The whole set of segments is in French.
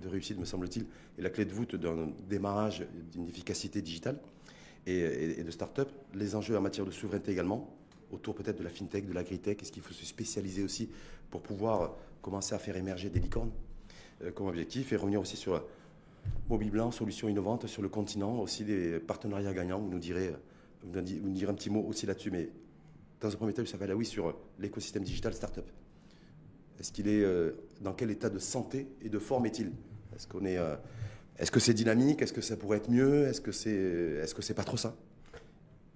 de réussite, me semble-t-il, et la clé de voûte d'un démarrage d'une efficacité digitale et, de start-up. Les enjeux en matière de souveraineté également, autour peut-être de la fintech, de l'agritech. Est-ce qu'il faut se spécialiser aussi pour pouvoir commencer à faire émerger des licornes euh, comme objectif et revenir aussi sur Mobile Blanc, solutions innovantes sur le continent, aussi des partenariats gagnants. Vous nous direz, vous nous un petit mot aussi là-dessus, mais dans un premier temps, ça va là oui sur l'écosystème digital start-up. Est-ce qu'il est, euh, dans quel état de santé et de forme est-il? Est-ce qu'on est, euh, est-ce que c'est dynamique? Est-ce que ça pourrait être mieux? Est-ce que c'est, est-ce que c'est pas trop ça?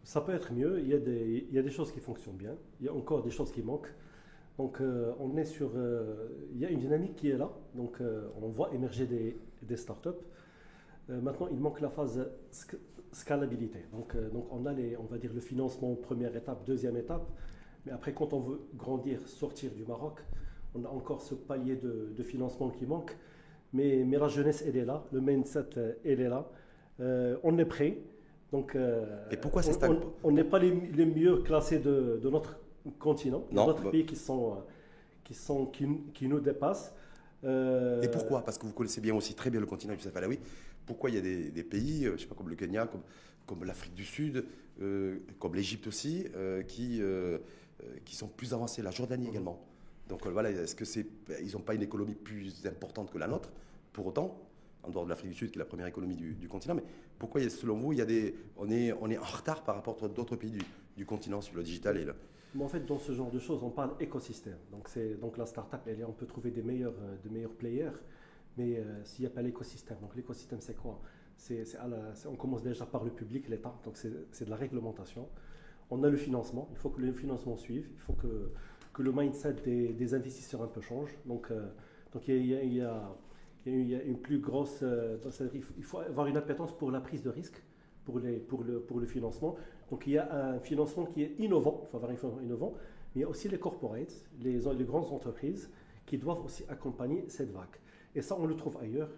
Ça peut être mieux. Il y, a des, il y a des choses qui fonctionnent bien. Il y a encore des choses qui manquent. Donc euh, on est sur, il y a une dynamique qui est là. Donc on voit émerger des, des startups. maintenant, il manque la phase scalabilité. Donc, donc on a les, on va dire le financement première étape, deuxième étape. Mais après, quand on veut grandir, sortir du Maroc, on a encore ce palier de, financement qui manque. Mais, mais, la jeunesse, elle est là. Le mindset, elle est là. Euh, on est prêt. Donc, euh, Et pourquoi c'est On n'est pas les, mieux classés de, notre continent, de notre pays qui, sont, qui, sont, qui, nous dépassent. Euh, Et pourquoi? Parce que vous connaissez bien aussi très bien le continent, Youssef Alaoui. Pourquoi il y a des, pays, je sais pas, comme le Kenya, comme, comme l'Afrique du Sud, comme l'Égypte aussi, qui, qui sont plus avancés, la Jordanie également donc euh, voilà, est-ce que c'est, ils n'ont pas une économie plus importante que la nôtre? Pour autant, en dehors de l'Afrique du Sud, qui est la première économie du, continent, mais pourquoi, selon vous, il y a des, on, est, on est en retard par rapport à d'autres pays du, continent sur le digital et le... en fait, dans ce genre de choses, on parle écosystème. Donc, c'est, donc la start-up, elle, on peut trouver des meilleurs, euh, de meilleurs players, mais euh, s'il n'y a pas l'écosystème, donc l'écosystème, c'est quoi? C'est, On commence déjà par le public, l'État, donc c'est, de la réglementation. On a le financement, il faut que le financement suive, il faut que que le mindset des, investisseurs un peu change. Donc, euh, donc il, y a, il, y a, une plus grosse. Euh, il faut avoir une appétence pour la prise de risque, pour, les, pour, le, pour le financement. Donc il y a un financement qui est innovant, il faut avoir un financement innovant, mais il y a aussi les corporates, les, les grandes entreprises qui doivent aussi accompagner cette vague. Et ça, on le trouve ailleurs.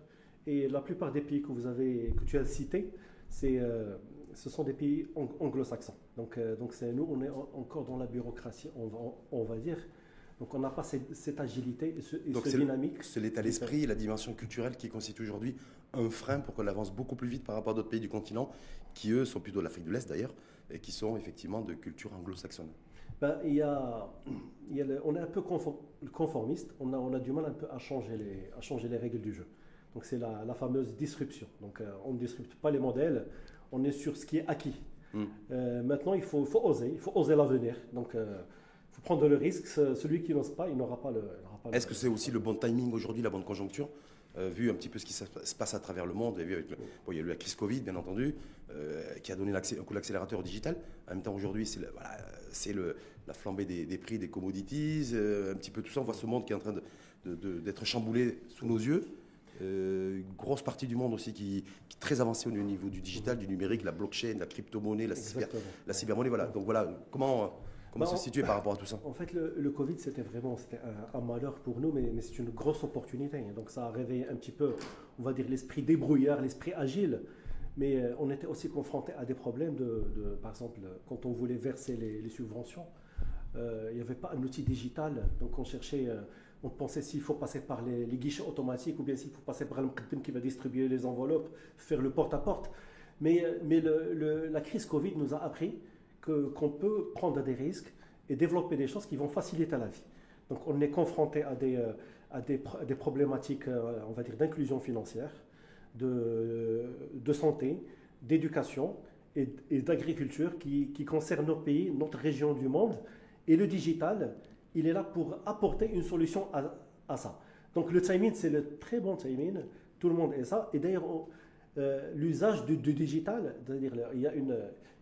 Et la plupart des pays que, vous avez, que tu as cités, c'est euh, ce sont des pays anglo-saxons. Donc, euh, donc c'est, nous, on est encore dans la bureaucratie, on va, on va dire. Donc on n'a pas cette, agilité et ce, dynamique. C'est l'état d'esprit et la dimension culturelle qui constitue aujourd'hui un frein pour qu'on avance beaucoup plus vite par rapport à d'autres pays du continent, qui eux sont plutôt de l'Afrique de l'Est d'ailleurs, et qui sont effectivement de culture anglo-saxonne. Ben, il y a, il y a on est un peu conformiste, on a, on a du mal un peu à changer les, à changer les règles du jeu. Donc c'est la, la, fameuse disruption. Donc euh, on ne disrupte pas les modèles, on est sur ce qui est acquis. Hmm. Euh, maintenant, il faut, faut, oser, il faut oser l'avenir. Donc, il euh, faut prendre le risque. Celui qui n'ose pas, il n'aura pas le. Est-ce que c'est aussi le bon timing aujourd'hui, la bonne conjoncture euh, vu un petit peu ce qui se passe à travers le monde, vu avec il y a eu la crise Covid, bien entendu, qui a donné un coup d'accélérateur au digital. En même temps, aujourd'hui, c'est voilà, la flambée des, prix des commodities, un petit peu tout ça. On voit ce monde qui est en train d'être chamboulé sous nos yeux. Euh, une grosse partie du monde aussi qui, est très avancée au niveau du digital, du numérique, la blockchain, la crypto-monnaie, la, cyber, la cybermonnaie. Voilà. Donc voilà, comment, comment bah, se situer par rapport à tout ça? En fait, le, Covid, c'était vraiment un, un, malheur pour nous, mais, mais c'est une grosse opportunité. Donc ça a réveillé un petit peu, on va dire, l'esprit débrouillard, l'esprit agile. Mais euh, on était aussi confronté à des problèmes de, par exemple, quand on voulait verser les, subventions, euh, il n'y avait pas un outil digital, donc on cherchait on pensait s'il faut passer par les, guichets automatiques ou bien s'il faut passer par un qui va distribuer les enveloppes, faire le porte-à-porte. Mais, mais la crise Covid nous a appris qu'on peut prendre des risques et développer des choses qui vont faciliter la vie. Donc on est confronté à des, euh, problématiques, euh, on va dire, d'inclusion financière, de, de santé, d'éducation et, d'agriculture qui, qui concernent nos pays, notre région du monde. Et le digital, il est là pour apporter une solution à, ça. Donc le timing, c'est le très bon timing. Tout le monde est ça. Et d'ailleurs, euh, l'usage du, digital, c'est-à-dire il y a une,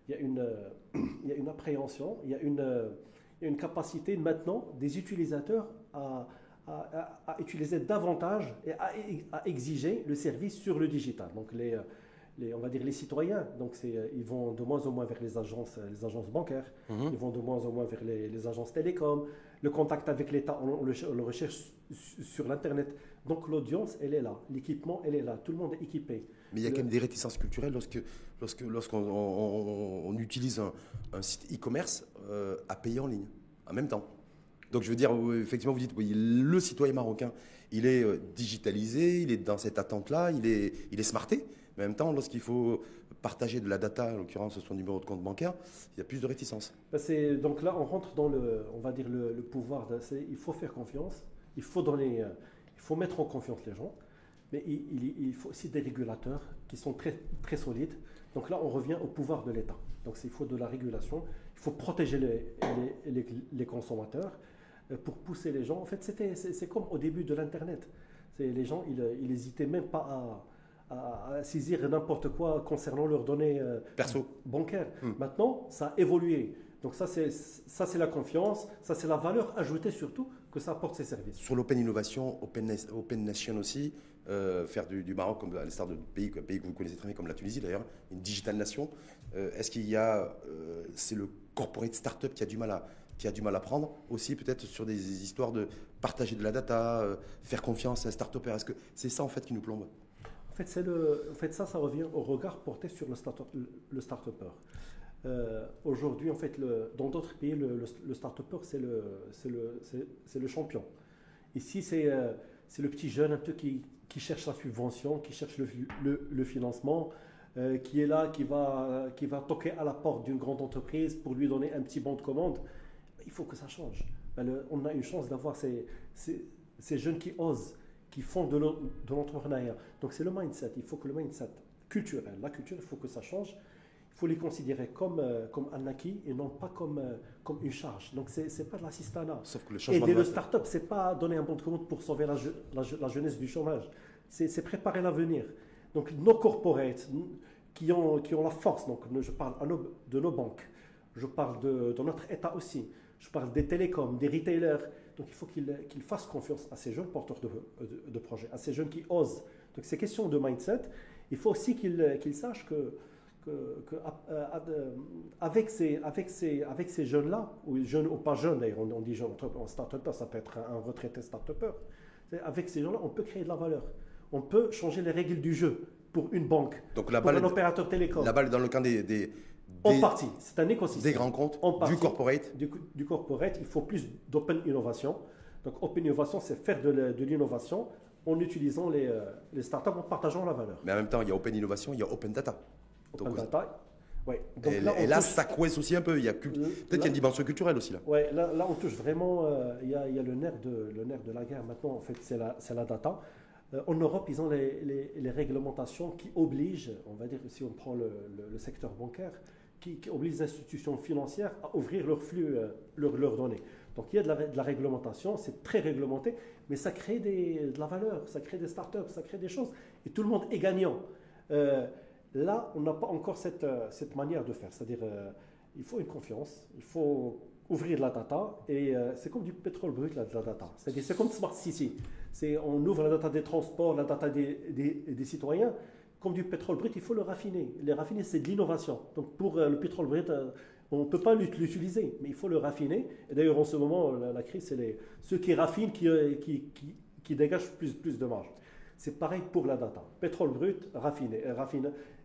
il y a une, il y a une appréhension, il y a une, une capacité maintenant des utilisateurs à, utiliser davantage et à, à, exiger le service sur le digital. Donc les, on va dire les citoyens. Donc euh, ils vont de moins en moins vers les agences, euh, les agences bancaires, mhm. ils vont de moins en moins vers les, agences télécom. Le contact avec l'État, on, le, recherche sur l'Internet. Donc l'audience, elle est là. L'équipement, elle est là. Tout le monde est équipé. Mais il y a quand même des réticences culturelles lorsque, lorsque, lorsqu'on on, utilise un, site e-commerce euh, à payer en ligne, en même temps. Donc je veux dire, effectivement, vous dites, oui, le citoyen marocain, il est digitalisé, il est dans cette attente-là, il est, il est smarté. Mais en même temps, lorsqu'il faut partager de la data, en l'occurrence son numéro de compte bancaire, il y a plus de réticence. Ben, donc là, on rentre dans le, on va dire le, pouvoir. il faut faire confiance, il faut donner, euh, il faut mettre en confiance les gens, mais il, faut aussi des régulateurs qui sont très, très solides. Donc là, on revient au pouvoir de l'État. Donc il faut de la régulation, il faut protéger les, les, consommateurs. Euh, pour pousser les gens. En fait, c'est, comme au début de l'Internet. Les gens, ils n'hésitaient même pas à, à, saisir n'importe quoi concernant leurs données euh, Perso. bancaires. Hmm. Maintenant, ça a évolué. Donc ça c'est, ça, c'est la confiance, ça, c'est la valeur ajoutée surtout que ça apporte ces services. Sur l'open innovation, open, open nation aussi, euh, faire du, Maroc comme à l'instar de pays, pays que vous connaissez très bien comme la Tunisie d'ailleurs, une digital nation. est-ce qu'il y a, c'est le corporate startup qui a du mal à, qui a du mal à prendre, aussi peut-être sur des histoires de partager de la data, euh, faire confiance à un start-upper. Est-ce que c'est ça en fait qui nous plombe? En fait, ça, ça revient au regard porté sur le start-upper. Le start euh, Aujourd'hui, en fait, dans d'autres pays, le, le, start-upper, c'est le, champion. Ici, c'est, euh, c'est le petit jeune un peu qui, cherche la subvention, qui cherche le, financement, qui est là, qui va, toquer à la porte d'une grande entreprise pour lui donner un petit bon de commande il faut que ça change. Ben, on a une chance d'avoir ces, jeunes qui osent, qui font de l'entrepreneuriat. Donc c'est le mindset. Il faut que le mindset culturel, la culture, il faut que ça change. Il faut les considérer comme, euh, comme un acquis et non pas comme, euh, comme une charge. Donc, ce n'est pas de l'assistanat. Sauf que le changement Aider le start-up, ce n'est pas donner un bon de commande pour sauver la, la, jeunesse du chômage. C'est préparer l'avenir. Donc, nos corporates qui ont, qui ont la force, donc je parle de nos banques, je parle de, de notre État aussi, je parle des télécoms, des retailers. Donc il faut qu'ils fassent confiance à ces jeunes porteurs de, projets, à ces jeunes qui osent. Donc c'est question de mindset. Il faut aussi qu'ils sachent que, que, euh, avec ces, avec ces, avec ces jeunes-là, ou jeunes ou pas jeunes d'ailleurs, on, dit jeunes, en start-upper, ça peut être un, retraité start-upper. Avec ces gens-là, on peut créer de la valeur. On peut changer les règles du jeu pour une banque, Donc, la pour un opérateur télécom. La balle dans le camp des, des en partie, c'est un écosystème. Des grands comptes, du corporate. Du, corporate, il faut plus d'open innovation. Donc, open innovation, c'est faire de l'innovation en utilisant les, euh, les, startups, en partageant la valeur. Mais en même temps, il y a open innovation, il y a open data. Open data, oui. et là, ça coince aussi un peu. Il y a peut-être qu'il y a une dimension culturelle aussi là. Oui, là, là, on touche vraiment. Euh, il, y a, il, y a, le nerf de le nerf de la guerre. Maintenant, en fait, c'est la, la data. Euh, en Europe, ils ont les, les, les, réglementations qui obligent, on va dire, si on prend le, le secteur bancaire, qui, oblige les institutions financières à ouvrir leurs flux, euh, leurs, données. Donc il y a de la, réglementation, c'est très réglementé, mais ça crée de la valeur, ça crée des startups, ça crée des choses, et tout le monde est gagnant. Euh, là, on n'a pas encore cette, euh, cette, manière de faire, c'est-à-dire il faut une confiance, il faut ouvrir la data, et c'est comme du pétrole brut, la, la data. C'est-à-dire c'est comme Smart City. On ouvre la data des transports, la data des, des citoyens, comme du pétrole brut, il faut le raffiner. Le raffiner, c'est de l'innovation. Donc pour euh, le pétrole brut, euh, on ne peut pas l'utiliser, mais il faut le raffiner. Et d'ailleurs, en ce moment, la, crise, c'est les, ceux qui raffinent euh, qui, qui, dégagent plus, de marge. C'est pareil pour la data. Pétrole brut, raffiné,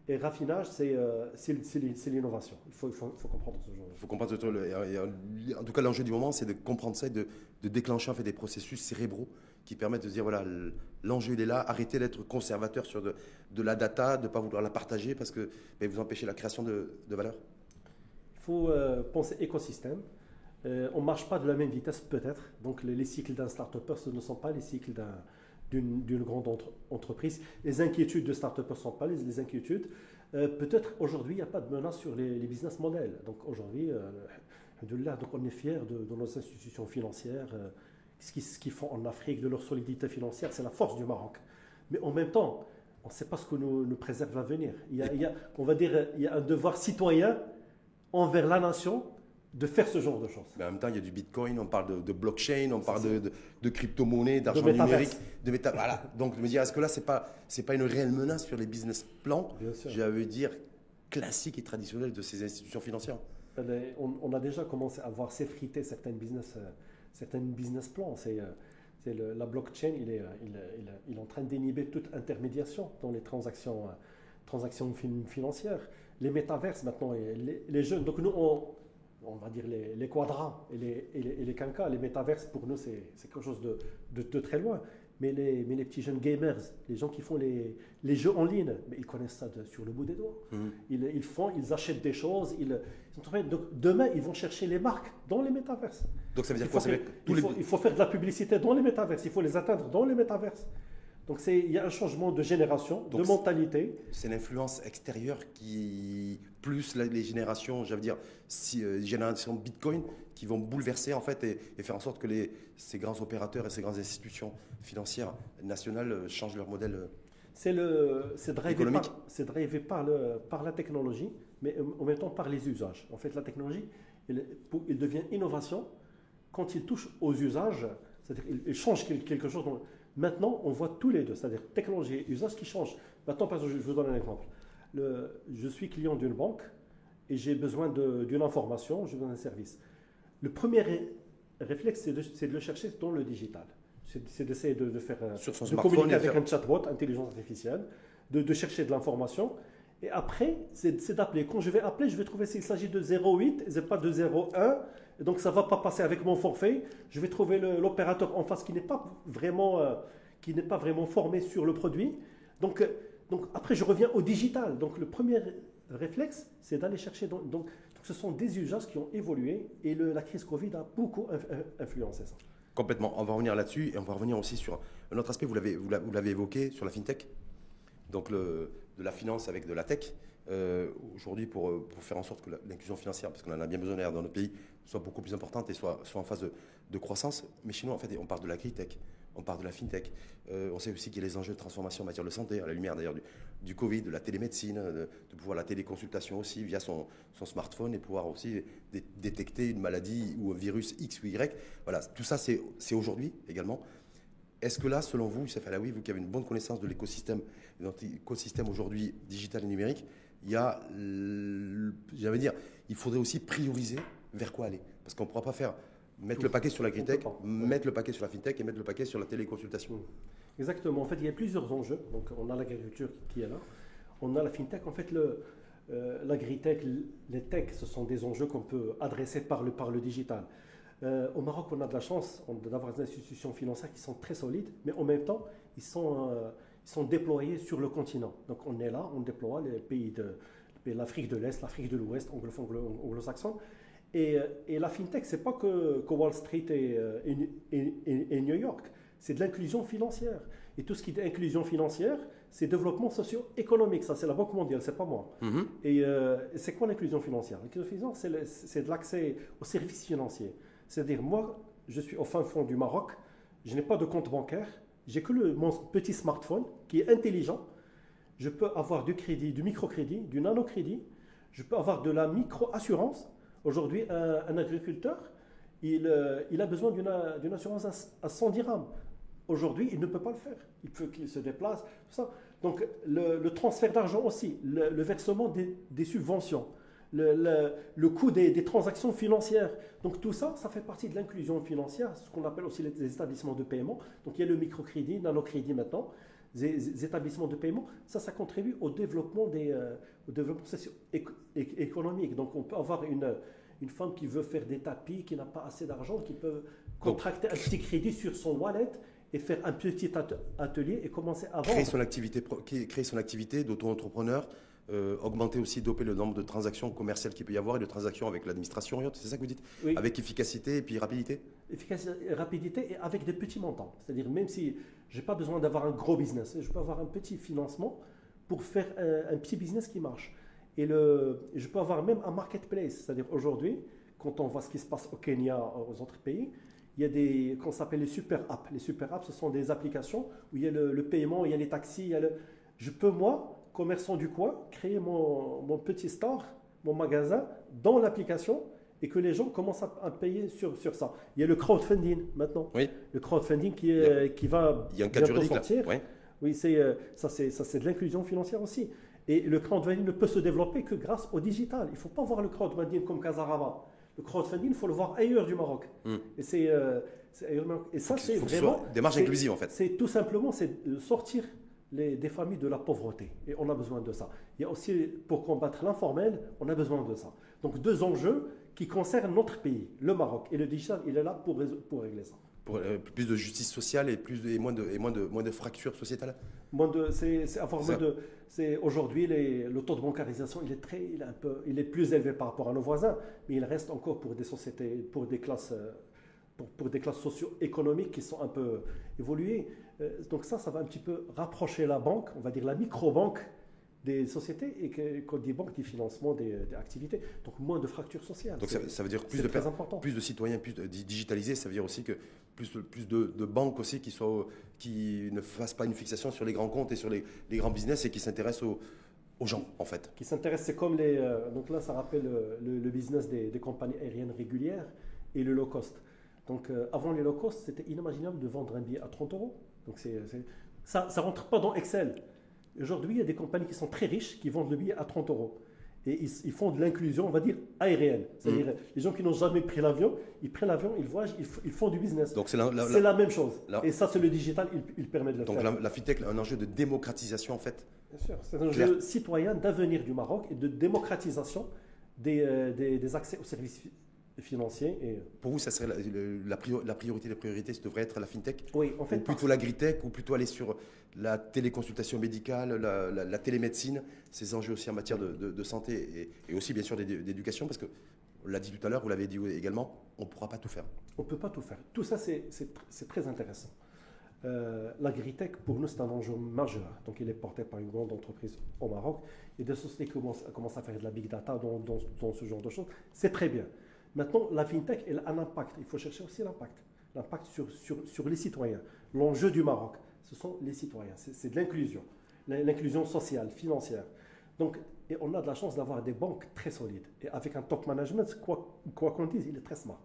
et raffinage, c'est l'innovation. Il faut, il, faut, comprendre ce genre. Il faut comprendre ce En tout cas, l'enjeu du moment, c'est de comprendre ça et de, de déclencher en fait, des processus cérébraux qui permettent de dire voilà, l'enjeu est là, arrêtez d'être conservateur sur de, la data, de ne pas vouloir la partager parce que ben, vous empêchez la création de, valeur Il faut euh, penser écosystème. Euh, on ne marche pas de la même vitesse peut-être, donc les, cycles d'un start-upper, ce ne sont pas les cycles d'une grande entreprise. Les inquiétudes de start-upper ne sont pas les, inquiétudes. Euh, peut-être aujourd'hui, il n'y a pas de menace sur les, business models. Donc aujourd'hui, donc on est fiers de, nos institutions financières ce qu'ils font en Afrique, de leur solidité financière, c'est la force du Maroc. Mais en même temps, on ne sait pas ce que nous, nous préserve l'avenir. Il, il y a, on va dire, il y a un devoir citoyen envers la nation de faire ce genre de choses. Mais en même temps, il y a du Bitcoin, on parle de, blockchain, on parle de, de, crypto-monnaie, d'argent numérique, de méta. Voilà. Donc, de me dire, est-ce que là, ce n'est pas, pas une réelle menace sur les business plans, j'avais dire, classiques et traditionnels de ces institutions financières on, on, a déjà commencé à voir s'effriter certaines business euh, certains business plans. C'est, euh, la blockchain, il est, il, il, est en train d'inhiber toute intermédiation dans les transactions, euh, transactions financières. Les métaverses maintenant, les, jeunes. Donc nous, on, on va dire les, les quadras et les, et les, les quinquas, les métaverses, pour nous, c'est c'est quelque chose de- de très loin. Mais les, mais les petits jeunes gamers, les gens qui font les, les jeux en ligne, mais ils connaissent ça de- sur le bout des doigts. Mhm. Ils, ils font, ils achètent des choses. Ils, ils sont donc, demain, ils vont chercher les marques dans les métaverses. Donc ça veut dire Il quoi? faut, faire- les- il faut faire de la publicité dans les métaverses. Il faut les atteindre dans les métaverses. Donc c'est- il y a un changement de génération, Donc de mentalité. C'est l'influence extérieure qui, plus les générations, j'allais dire, si, euh, générations Bitcoin, qui vont bouleverser en fait et, et faire en sorte que les, ces grands opérateurs et ces grandes institutions financières nationales euh, changent leur modèle. euh. C'est le, c'est drivé, par, c'est drivé par, le, par la technologie, mais en même temps par les usages. En fait, la technologie, il, pour- il devient innovation quand il touche aux usages, c'est-à-dire il, il change quel- quelque chose. dans- maintenant, on voit tous les deux, c'est-à-dire technologie et usage qui changent. Maintenant, par exemple, je, vous donne un exemple. Le- je suis client d'une banque et j'ai besoin d'une information, je donne un service. Le premier ré- réflexe, c'est de, le chercher dans le digital. C'est d'essayer de, de faire Sur son de communiquer avec faire- un chatbot, intelligence artificielle, de, de chercher de l'information. Et après, c'est d'appeler. Quand je vais appeler, je vais trouver s'il s'agit de 08 et pas de 01. Donc ça va pas passer avec mon forfait. Je vais trouver l'opérateur en face qui n'est pas vraiment, euh, pas vraiment formé sur le produit. Donc, euh, donc après, je reviens au digital. Donc le premier réflexe, c'est d'aller chercher. Donc, donc, ce sont des usages qui ont évolué et la crise Covid a beaucoup inf- influencé ça. Complètement. On va revenir là-dessus et on va revenir aussi sur un autre aspect, vous l'avez, vous l'a- vous l'avez évoqué, sur la fintech. Donc de la finance avec de la tech. Euh, Aujourd'hui, pour, euh, pour faire en sorte que l'inclusion financière, parce qu'on en a bien besoin dans notre pays, soit beaucoup plus importante et soit, soit en phase de, croissance. Mais chez nous, en fait, on parle de l'agri-tech, on parle de la fintech. Euh, on sait aussi qu'il y a les enjeux de transformation en matière de santé, à la lumière d'ailleurs du, Covid, de la télémédecine, de, pouvoir la téléconsultation aussi via son, smartphone et pouvoir aussi dé- détecter une maladie ou un virus X ou Y. Voilà, tout ça, c'est aujourd'hui également. Est-ce que là, selon vous, Youssef Alaoui, vous qui avez une bonne connaissance de l'écosystème, notre aujourd'hui digital et numérique, il y a, j'allais dire, il faudrait aussi prioriser vers quoi aller Parce qu'on ne pourra pas faire mettre Tout. le paquet sur pas. mettre le paquet sur la fintech et mettre le paquet sur la téléconsultation. Exactement. En fait, il y a plusieurs enjeux. Donc, on a l'agriculture qui est là. On a la fintech. En fait, le, euh, l'agritech, les techs, ce sont des enjeux qu'on peut adresser par le, par le digital. Euh, au Maroc, on a de la chance d'avoir des institutions financières qui sont très solides, mais en même temps, ils sont, euh, ils sont déployés sur le continent. Donc, on est là, on déploie les pays de l'Afrique de l'Est, l'Afrique de l'Ouest, anglo-saxon. Et, euh, et la fintech, c'est pas que, que Wall Street et, euh, et- et- et- et New York, c'est de l'inclusion financière. Et tout ce qui est inclusion financière, c'est développement socio-économique. Ça, c'est la Banque mondiale, c'est pas moi. Mhm. Et euh, c'est quoi l'inclusion financière? L'inclusion financière, c'est le- c'est de l'accès aux services financiers. C'est-à-dire, moi, je suis au fin fond du Maroc, je n'ai pas de compte bancaire, j'ai que le, mon petit smartphone qui est intelligent. Je peux avoir du crédit, du microcrédit, du nanocrédit, je peux avoir de la micro-assurance. Aujourd'hui, un, agriculteur, il, euh, il a besoin d'une d'une assurance à, à 100 dirhams. Aujourd'hui, il ne peut pas le faire. Il faut qu'il se déplace. Donc, le, transfert d'argent aussi, le, versement des, subventions, le, coût des, transactions financières. Donc, tout ça, ça fait partie de l'inclusion financière, ce qu'on appelle aussi les, les établissements de paiement. Donc, il y a le microcrédit, nanocrédit maintenant, établissements de paiement. Ça, ça contribue au développement, des, euh, au développement socio-économique. Donc, on peut avoir une, une femme qui veut faire des tapis, qui n'a pas assez d'argent, qui peut contracter un petit crédit sur son wallet et faire un petit at- atelier et commencer à Créer vendre. son activité, créer créer son activité d'auto-entrepreneur, euh, augmenter aussi, doper le nombre de transactions commerciales qu'il peut y avoir et de transactions avec l'administration et autres. C'est ça que vous dites Oui. Avec efficacité et puis rapidité? Efficacité rapidité et avec des petits montants. C'est-à-dire même si je n'ai pas besoin d'avoir un gros business, je peux avoir un petit financement pour faire un, petit business qui marche. Et le, je peux avoir même un marketplace. C'est-à-dire aujourd'hui, quand on voit ce qui se passe au Kenya, aux autres pays, il y a des qu'on s'appelle les super apps. Les super apps, ce sont des applications où il y a le, le paiement, il y a les taxis, il y a le... Je peux, moi, commerçant du coin, créer mon, mon petit store, mon magasin dans l'application et que les gens commencent à, à payer sur, sur ça. Il y a le crowdfunding maintenant. Oui. Le crowdfunding qui, est, qui va Il y a un cadre bientôt là. sortir. Ouais. Oui, c'est, euh, ça, c'est, ça, c'est de l'inclusion financière aussi. Et le crowdfunding ne peut se développer que grâce au digital. Il ne faut pas voir le crowdfunding comme Casarama. Le crowdfunding, il faut le voir ailleurs du Maroc. Mm. Et, c'est, euh. Et ça, c'est vraiment. démarche inclusive, en fait. C'est tout simplement c'est sortir les, des familles de la pauvreté. Et on a besoin de ça. Il y a aussi, pour combattre l'informel, on a besoin de ça. Donc, deux enjeux qui concerne notre pays, le Maroc. Et le digital, il est là pour, pour régler ça. Pour euh, plus de justice sociale et, plus et, moins, de, et moins, de, moins de fractures sociétales? Moins de, c'est, avoir moins de, c'est, aujourd'hui, le taux de bancarisation, il est, très, il, est un peu, il est plus élevé par rapport à nos voisins, mais il reste encore pour des sociétés, pour des classes, euh, pour, pour des classes socio-économiques qui sont un peu évoluées. Euh, donc ça, ça va un petit peu rapprocher la banque, on va dire la micro-banque, des sociétés et que, des banques du financement des, activités. Donc moins de fractures sociales. Donc ça, veut dire plus de, plus de citoyens, plus de digitalisés, ça veut dire aussi que plus, plus de, banques aussi qui, soient, qui ne fassent pas une fixation sur les grands comptes et sur les, grands business et qui s'intéressent aux, aux gens en fait. Qui s'intéressent, c'est comme les... Euh, donc là, ça rappelle euh, le, business des, compagnies aériennes régulières et le low cost. Donc euh, avant les low cost, c'était inimaginable de vendre un billet à 30 euros. Donc c'est, ça ne rentre pas dans Excel. Aujourd'hui, il y a des compagnies qui sont très riches qui vendent le billet à 30 euros. Et ils, font de l'inclusion, on va dire, aérienne. C'est-à-dire, mm. les gens qui n'ont jamais pris l'avion, ils prennent l'avion, ils voyagent, ils, font du business. Donc c'est la, la, même chose. et ça, c'est le digital, il, permet de le faire. Donc la, FinTech, un enjeu de démocratisation, en fait Bien sûr, c'est un enjeu citoyen d'avenir du Maroc et de démocratisation des, euh, des, des accès aux services financier. Et... Pour vous, ça serait la, priorité des priorités, ça devrait être la fintech Oui, en fait. Ou plutôt l'agritech, ou plutôt aller sur la téléconsultation médicale, la, télémédecine, ces enjeux aussi en matière de, santé et, aussi bien sûr d'éducation, parce que, on l'a dit tout à l'heure, vous l'avez dit également, on ne pourra pas tout faire. On ne peut pas tout faire. Tout ça, c'est très intéressant. Euh, L'agritech, pour nous, c'est un enjeu majeur. Donc, il est porté par une grande entreprise au Maroc. Et des sociétés qui commencent, à faire de la big data dans, dans ce genre de choses. C'est très bien. Maintenant, la fintech, elle a un impact. Il faut chercher aussi l'impact. L'impact sur, sur, sur, les citoyens. L'enjeu du Maroc, ce sont les citoyens. C'est de l'inclusion. L'inclusion sociale, financière. Donc, et on a de la chance d'avoir des banques très solides. Et avec un top management, quoi qu'on qu dise, il est très smart.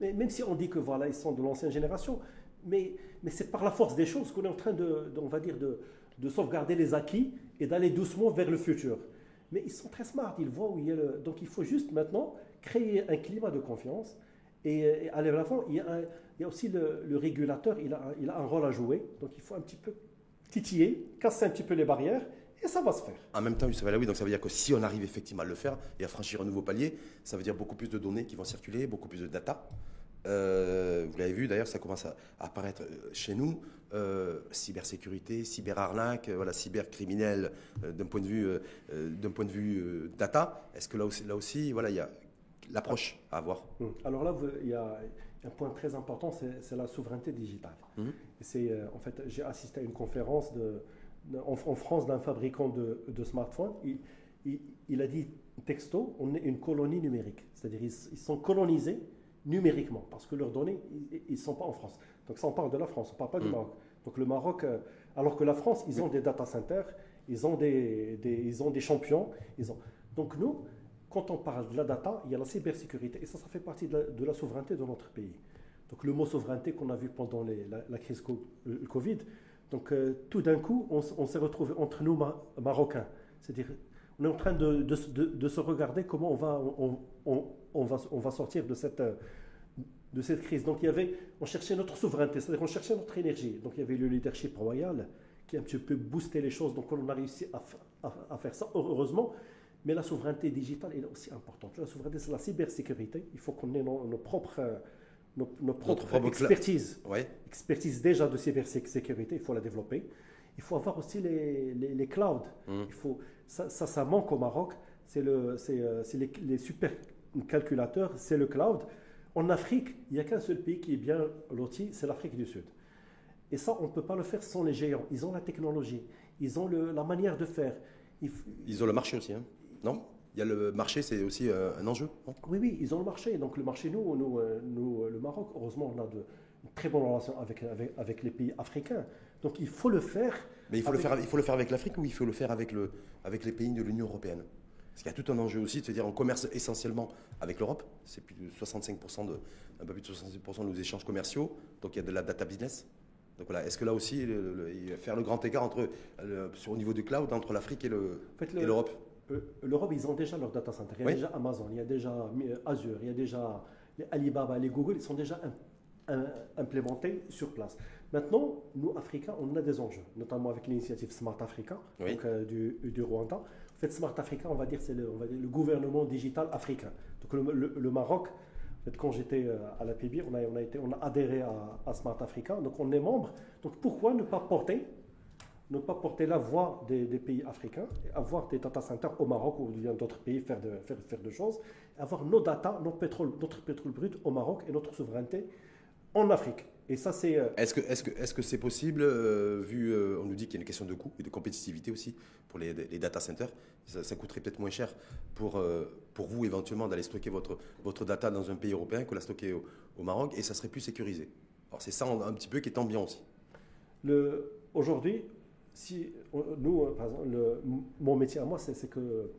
Mais même si on dit que voilà, ils sont de l'ancienne génération, mais, mais c'est par la force des choses qu'on est en train de, on va dire, de, de sauvegarder les acquis et d'aller doucement vers le futur. Mais ils sont très smart, ils voient où il y a le... Donc il faut juste maintenant créer un climat de confiance. Et, à l'avant, il, il, y a aussi le, régulateur, il a, un rôle à jouer. Donc il faut un petit peu titiller, casser un petit peu les barrières et ça va se faire. En même temps, oui, donc ça veut dire que si on arrive effectivement à le faire et à franchir un nouveau palier, ça veut dire beaucoup plus de données qui vont circuler, beaucoup plus de data. Euh, vous l'avez vu d'ailleurs, ça commence à apparaître euh, chez nous. Euh, cybersécurité, cyberarnaque, voilà, cybercriminel d'un point de vue, d'un point de vue data. Est-ce que là aussi, là aussi, voilà, il y a l'approche à avoir. Hum. Alors là, il y a un point très important, c'est la souveraineté digitale. Hum. C'est euh, en fait, j'ai assisté à une conférence de, en, France d'un fabricant de, smartphones. Il, il, a dit texto, on est une colonie numérique. C'est-à-dire ils, sont colonisés numériquement parce que leurs données, ils ne sont pas en France. Donc ça, on parle de la France, on ne parle pas du hum. Maroc. Donc le Maroc, euh, alors que la France, ils ont des data centers, ils ont des, des, ils ont des champions. Ils ont... Donc nous, quand on parle de la data, il y a la cybersécurité. Et ça, ça fait partie de la, souveraineté de notre pays. Donc le mot souveraineté qu'on a vu pendant la, crise Covid, donc euh, tout d'un coup, on, s'est retrouvé entre nous Marocains. C'est-à-dire, on est en train de, se regarder comment on va, sortir de cette, crise. Donc il y avait, on cherchait notre souveraineté, c'est-à-dire on cherchait notre énergie. Donc il y avait le leadership royal qui a un petit peu boosté les choses. Donc on a réussi à faire ça, heureusement. Mais la souveraineté digitale est aussi importante. La souveraineté, c'est la cybersécurité. Il faut qu'on ait nos, propres, nos, propres expertises. Expertise déjà de cybersécurité, il faut la développer. Il faut avoir aussi les, les, clouds. Mmh. Il faut, ça, ça, manque au Maroc. C'est le, euh, les, les supercalculateurs, c'est le cloud. En Afrique, il n'y a qu'un seul pays qui est bien loti, c'est l'Afrique du Sud. Et ça, on ne peut pas le faire sans les géants. Ils ont la technologie, ils ont le, la manière de faire. Ils ont le marché aussi. Hein. Non il y a le marché, c'est aussi euh, un enjeu Oui, oui, ils ont le marché. Donc le marché, nous, nous, euh, nous le Maroc, heureusement, on a de très bonnes relations avec, avec, les pays africains. Donc il faut le faire. Mais il faut, le, faire, il faut le faire avec l'Afrique ou il faut le faire avec, le, avec les pays de l'Union européenne? Parce qu'il y a tout un enjeu aussi de se dire on commerce essentiellement avec l'Europe. C'est plus de 65% de, un peu plus de 65% de nos échanges commerciaux. Donc il y a de la data business. Donc voilà, est-ce que là aussi, faire le grand écart entre, sur, au niveau du cloud entre l'Afrique et l'Europe? euh, L'Europe, ils ont déjà leur data center. Il y a déjà Amazon, il y a déjà euh, Azure, il y a déjà les Alibaba, les Google, ils sont déjà implémentés sur place. Maintenant, nous, Africains, on a des enjeux, notamment avec l'initiative Smart Africa euh, du, du, Rwanda. En fait, Smart Africa, on va dire, c'est le, le, gouvernement digital africain. Donc le, Maroc, en fait, quand j'étais euh, à la PIB, on a, on a, été, on a adhéré à, à, Smart Africa, donc on est membre. Donc pourquoi ne pas porter ne pas porter la voix des, pays africains, avoir des data centers au Maroc ou dans d'autres pays faire de, faire, faire de choses, avoir nos data, notre pétrole, notre pétrole brut au Maroc et notre souveraineté en Afrique. Et ça, c'est. Euh, est-ce que est-ce que est-ce que c'est possible euh, vu euh, on nous dit qu'il y a une question de coût et de compétitivité aussi pour les, les data centers. Ça, coûterait peut-être moins cher pour pour vous éventuellement d'aller stocker votre votre data dans un pays européen que la stocker au, Maroc et ça serait plus sécurisé. Alors c'est ça un, petit peu qui est ambiant aussi. Aujourd'hui, si nous, par exemple, le, mon métier à moi, c'est que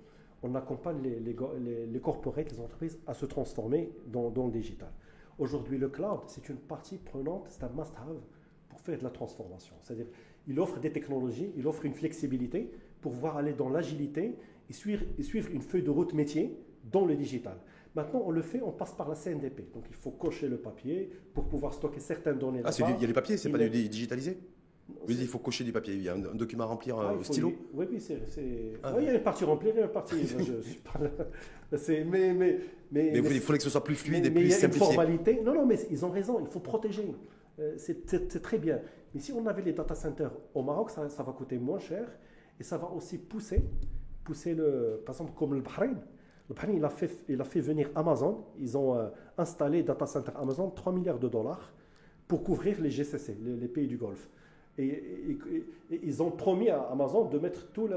on accompagne les, les, les, les corporates, les entreprises à se transformer dans, dans le digital. Aujourd'hui, le cloud, c'est une partie prenante, c'est un must-have pour faire de la transformation. C'est-à-dire, il offre des technologies, il offre une flexibilité pour pouvoir aller dans l'agilité et suivre, suivre une feuille de route métier dans le digital. Maintenant, on le fait, on passe par la CNDP. Donc, il faut cocher le papier pour pouvoir stocker certaines données. Ah, il y a les papiers, c'est pas du digitalisé? Oui, il faut cocher du papier. Il y a un, document à remplir ah, au stylo. Oui, oui, c'est. Ah, oui, il y a une partie remplie, il y a une partie. mais, mais, mais, il faudrait que ce soit plus fluide et plus simplifié. Mais il y a une formalité. Non, non, mais ils ont raison. Il faut protéger. Euh, c'est très bien. Mais si on avait les data centers au Maroc, ça, ça, va coûter moins cher et ça va aussi pousser, pousser le, par exemple, comme le Bahreïn. Le Bahreïn, il a fait, il a fait venir Amazon. Ils ont euh, installé data center Amazon 3 milliards de dollars pour couvrir les GCC, les pays du Golfe. Et, ils ont promis à Amazon de mettre tout le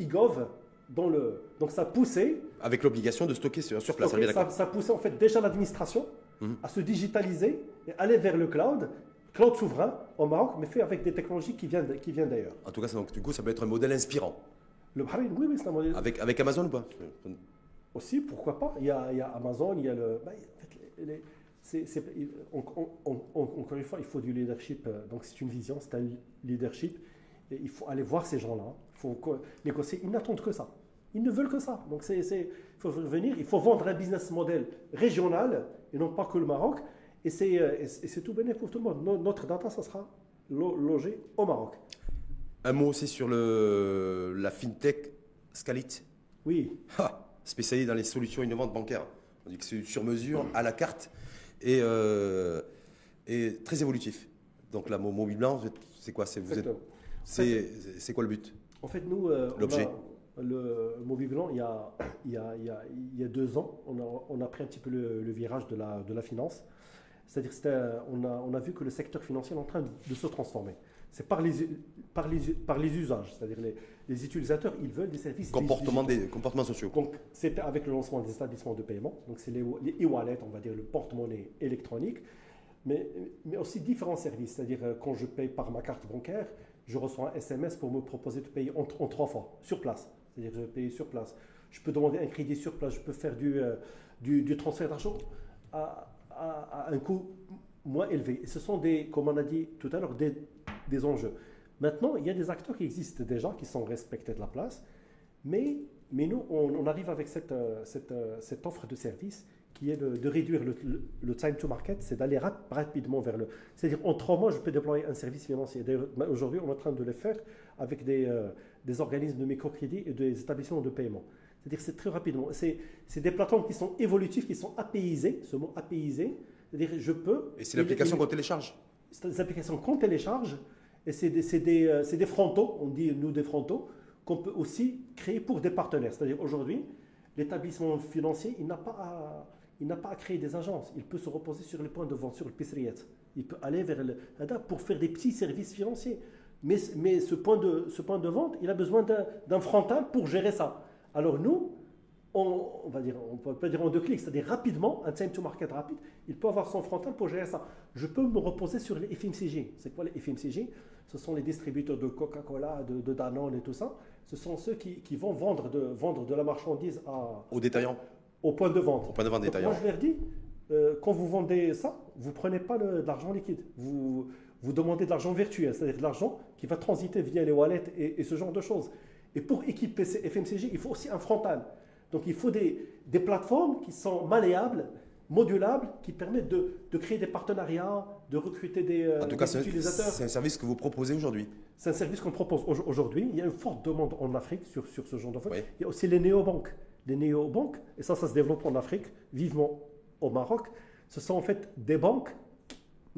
e-gov dans le. Donc ça poussait. Avec l'obligation de stocker sur, place. ça, poussait en fait déjà l'administration mhm. à se digitaliser et aller vers le cloud, cloud souverain au Maroc, mais fait avec des technologies qui viennent, qui viennent d'ailleurs. En tout cas, donc, du coup, ça peut être un modèle inspirant. Le Bahreïn, oui, oui, c'est un modèle. Avec, avec Amazon ou pas? Aussi, pourquoi pas? Il y, a, il y a Amazon, il y a le. Bah, en fait, les, encore une fois, il faut du leadership. Euh, donc c'est une vision, c'est un leadership. Et il faut aller voir ces gens-là. Il faut négocier. Ils n'attendent que ça. Ils ne veulent que ça. Donc c'est, il faut venir, il faut vendre un business model régional et non pas que le Maroc. Et c'est, euh, tout bénéfique pour tout le monde. Notre data, ça sera logé au Maroc. Un mot aussi sur le, la fintech Scalit. Oui. spécialisé dans les solutions innovantes bancaires. On dit que c'est sur mesure, à la carte et, euh, et très évolutif. Donc la mobile blanc, c'est quoi C'est vous c'est quoi le but? En fait, nous, euh, l'objet. Le mobile blanc, il y a, il y a, il y a, il y a deux ans, on a, on a, pris un petit peu le, virage de la, de la finance. C'est-à-dire qu'on a, on a vu que le secteur financier est en train de se transformer. C'est par les, par, les, par les usages, c'est-à-dire les, les, utilisateurs, ils veulent des services. Comportement des, comportements sociaux. Donc, c'est avec le lancement des établissements de paiement, donc c'est les e-wallets, on va dire le porte-monnaie électronique, mais, mais aussi différents services, c'est-à-dire euh, quand je paye par ma carte bancaire, je reçois un SMS pour me proposer de payer en, en trois fois, sur place. C'est-à-dire que je paye sur place. Je peux demander un crédit sur place, je peux faire du, euh, du, du, transfert d'argent à, à, à, un coût moins élevé. Et ce sont des, comme on a dit tout à l'heure, des des enjeux. Maintenant, il y a des acteurs qui existent déjà, qui sont respectés de la place, mais, mais nous, on, arrive avec cette, euh, cette, euh, cette, offre de service qui est de, réduire le, le, time to market, c'est d'aller rapidement vers le... C'est-à-dire, en trois mois, je peux déployer un service financier. Aujourd'hui, on est en train de le faire avec des, euh, des organismes de microcrédit et des établissements de paiement. C'est-à-dire, c'est très rapidement. C'est des plateformes qui sont évolutives, qui sont apaisées, ce mot apaisé. C'est-à-dire, je peux... Et c'est l'application qu'on télécharge C'est des applications qu'on télécharge et c'est des, euh, des, frontaux, on dit nous des frontaux, qu'on peut aussi créer pour des partenaires. C'est-à-dire aujourd'hui, l'établissement financier, il n'a pas, à, il n'a pas à créer des agences. Il peut se reposer sur les points de vente, sur le pisriet. Il peut aller vers le pour faire des petits services financiers. Mais, mais ce, point de, ce point de vente, il a besoin d'un frontal pour gérer ça. Alors nous, on, va dire, on peut pas dire en deux clics, c'est-à-dire rapidement, un time to market rapide, il peut avoir son frontal pour gérer ça. Je peux me reposer sur les FMCG. C'est quoi les FMCG Ce sont les distributeurs de Coca-Cola, de, Danone et tout ça. Ce sont ceux qui, vont vendre de, vendre de la marchandise à, aux détaillants. Au point de vente. Au point de vente détaillant. moi, je leur dis, euh, quand vous vendez ça, vous ne prenez pas de l'argent liquide. Vous, vous demandez de l'argent virtuel, c'est-à-dire de l'argent qui va transiter via les wallets et, et ce genre de choses. Et pour équiper ces FMCG, il faut aussi un frontal. Donc il faut des, des plateformes qui sont malléables modulable qui permet de, de créer des partenariats, de recruter des, euh, En tout des cas, c'est utilisateurs. c'est un service que vous proposez aujourd'hui. C'est un service qu'on propose au- aujourd'hui. Il y a une forte demande en Afrique sur, sur ce genre d'offre. Oui. Il y a aussi les néobanques. Les néobanques, et ça, ça se développe en Afrique, vivement au Maroc. Ce sont en fait des banques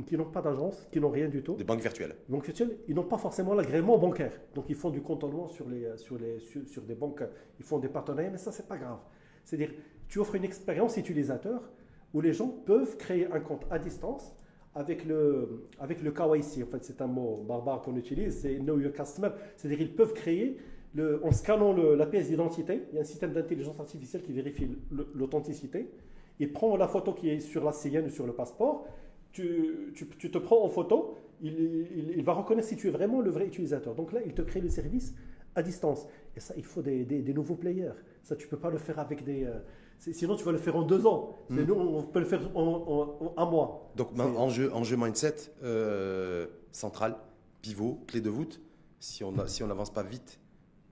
qui n'ont pas d'agence, qui n'ont rien du tout. Des banques virtuelles. Donc, virtuelles, ils n'ont pas forcément l'agrément bancaire. Donc, ils font du contournement sur, les, sur, les, sur, sur des banques, ils font des partenariats, mais ça, c'est pas grave. C'est-à-dire, tu offres une expérience utilisateur où les gens peuvent créer un compte à distance avec le, avec le KYC. En fait, c'est un mot barbare qu'on utilise, c'est Know Your Customer. C'est-à-dire, ils peuvent créer, le, en scannant le- la pièce d'identité, il y a un système d'intelligence artificielle qui vérifie l'authenticité. Il prend la photo qui est sur la CN ou sur le passeport, tu, tu- tu te prends en photo, il, il- il va reconnaître si tu es vraiment le vrai utilisateur. Donc là, il te crée le service à distance. Et ça, il faut des, des- des nouveaux players. Ça, tu peux pas le faire avec des... euh, sinon, tu vas le faire en deux ans. Mais Mm. nous, on peut le faire en, en- en un mois. Donc, enjeu, enjeu mindset euh, central, pivot, clé de voûte. Si on si n'avance pas vite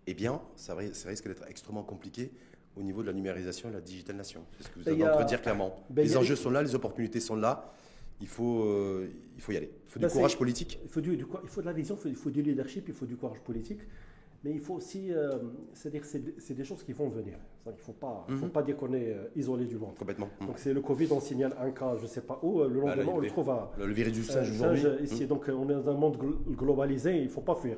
et bien, ça, ri- ça risque d'être extrêmement compliqué au niveau de la numérisation et de la digitalisation. C'est ce que vous entendu dire clairement. ben, les a- enjeux sont là, les opportunités sont là. Il faut, euh, il faut y aller. Il faut du Ben, c'est- courage politique. Il faut, du, du- il faut de la vision, il faut, il faut du leadership, il faut du courage politique. Mais il faut aussi, euh, c'est-à-dire, c'est c'est des choses qui vont venir. Qu'il ne faut pas, faut Mhm. pas déconner, euh, isolé du monde. Complètement. Donc c'est le Covid, on signale un cas, je ne sais pas où, le Ah, là, lendemain, il on le trouve à, Le, le virus du singe aujourd'hui. singe ici. Donc euh, on est dans un monde glo- globalisé, il ne faut pas fuir.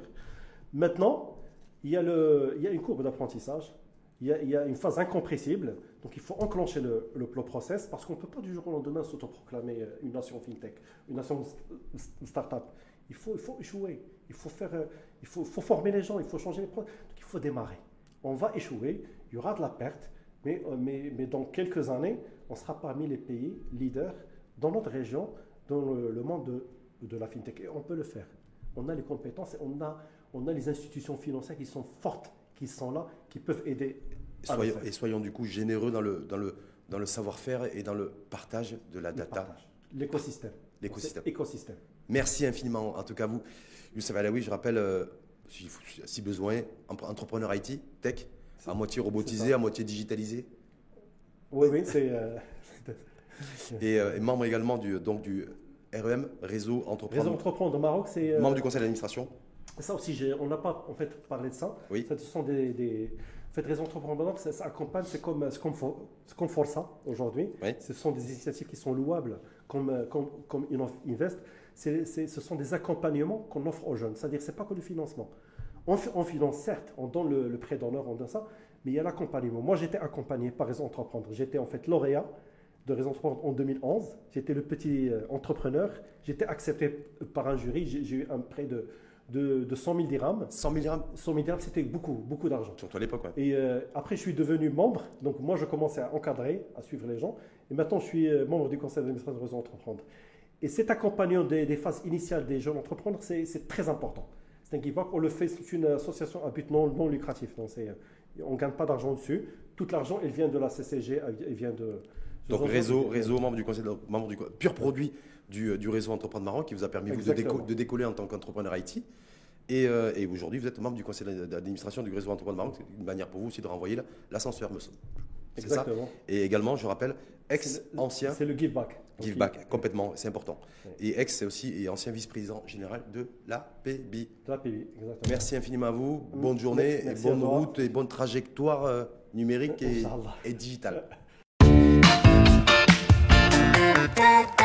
Maintenant, il y a, le, il y a une courbe d'apprentissage, il il y a une phase incompressible, donc il faut enclencher le, process parce qu'on ne peut pas du jour au lendemain s'autoproclamer euh, une nation fintech, une nation st- st- start-up. Il faut, il faut échouer, il faut, faire, euh, il faut, former les gens, il faut changer les process. Donc il faut démarrer. On va échouer, il y aura de la perte, mais, euh, mais, dans quelques années, on sera parmi les pays leaders dans notre région, dans le, monde de, la fintech. Et on peut le faire. On a les compétences, et on a les institutions financières qui sont fortes, qui sont là, qui peuvent aider. Et soyons, faire. et soyons du coup généreux dans le, dans le, dans le savoir-faire et dans le partage de la data. L'écosystème. l'écosystème. Écosystème. Merci infiniment, en tout cas vous. Youssef Alaoui, je rappelle, euh, si, si besoin, entre- entrepreneur IT, tech, à moitié robotisé, à moitié digitalisé, Oui, oui, c'est. euh, et, euh, et membre également du, donc, du REM, Réseau Réseau Entreprendre, Entreprendre au Maroc, c'est. membre du conseil d'administration. Ça aussi, on n'a pas en fait parlé de ça. Oui. Ça, ce sont des, des en fait, Réseau Entrepreneur, ça, ça accompagne, c'est comme, c'est comme, For- c'est comme Força aujourd'hui. Oui. Ce sont des initiatives qui sont louables, comme, euh, comme, comme Invest. C'est- c'est- ce sont des accompagnements qu'on offre aux jeunes. C'est-à-dire, c'est pas que le financement. On, fi- on finance, certes, on donne le, le prêt d'honneur, on donne ça, mais il y a l'accompagnement. Moi, j'étais accompagné par Réseau Entreprendre. J'étais en fait lauréat de Réseau Entreprendre en 2011. J'étais le petit euh, entrepreneur. J'étais accepté par un jury. J'ai eu un prêt de, de, de 100 000 dirhams. 100 000 dirhams, 100 000 dirhams, c'était beaucoup, beaucoup d'argent. surtout à l'époque. ouais. Et euh, après, je suis devenu membre. Donc, moi, je commençais à encadrer, à suivre les gens. Et maintenant, je suis euh, membre du conseil d'administration de Réseau Entreprendre. Et cet accompagnement des, des phases initiales des jeunes entrepreneurs, c'est très important. C'est un. On le fait, c'est une association à but non, non lucratif. Donc, euh, on ne gagne pas d'argent dessus. Tout l'argent, il vient de la CCG, il vient de. Donc réseau, réseau, membre du conseil, membre du pur produit du, du réseau Entreprendre Maroc qui vous a permis vous, de, déco- de décoller en tant qu'entrepreneur IT. Et, euh, et aujourd'hui, vous êtes membre du conseil d'administration du réseau Entreprendre Maroc. C'est une manière pour vous aussi de renvoyer la- l'ascenseur, me semble. Ça? Exactement. Et également, je rappelle, ex-ancien C'est le give back. Give back, complètement, c'est important. Et ex, c'est aussi et ancien vice-président général de la PBI. De la PBI, exactement. Merci infiniment à vous. Mm. Bonne journée, et bonne route et bonne trajectoire euh, numérique et, et digitale.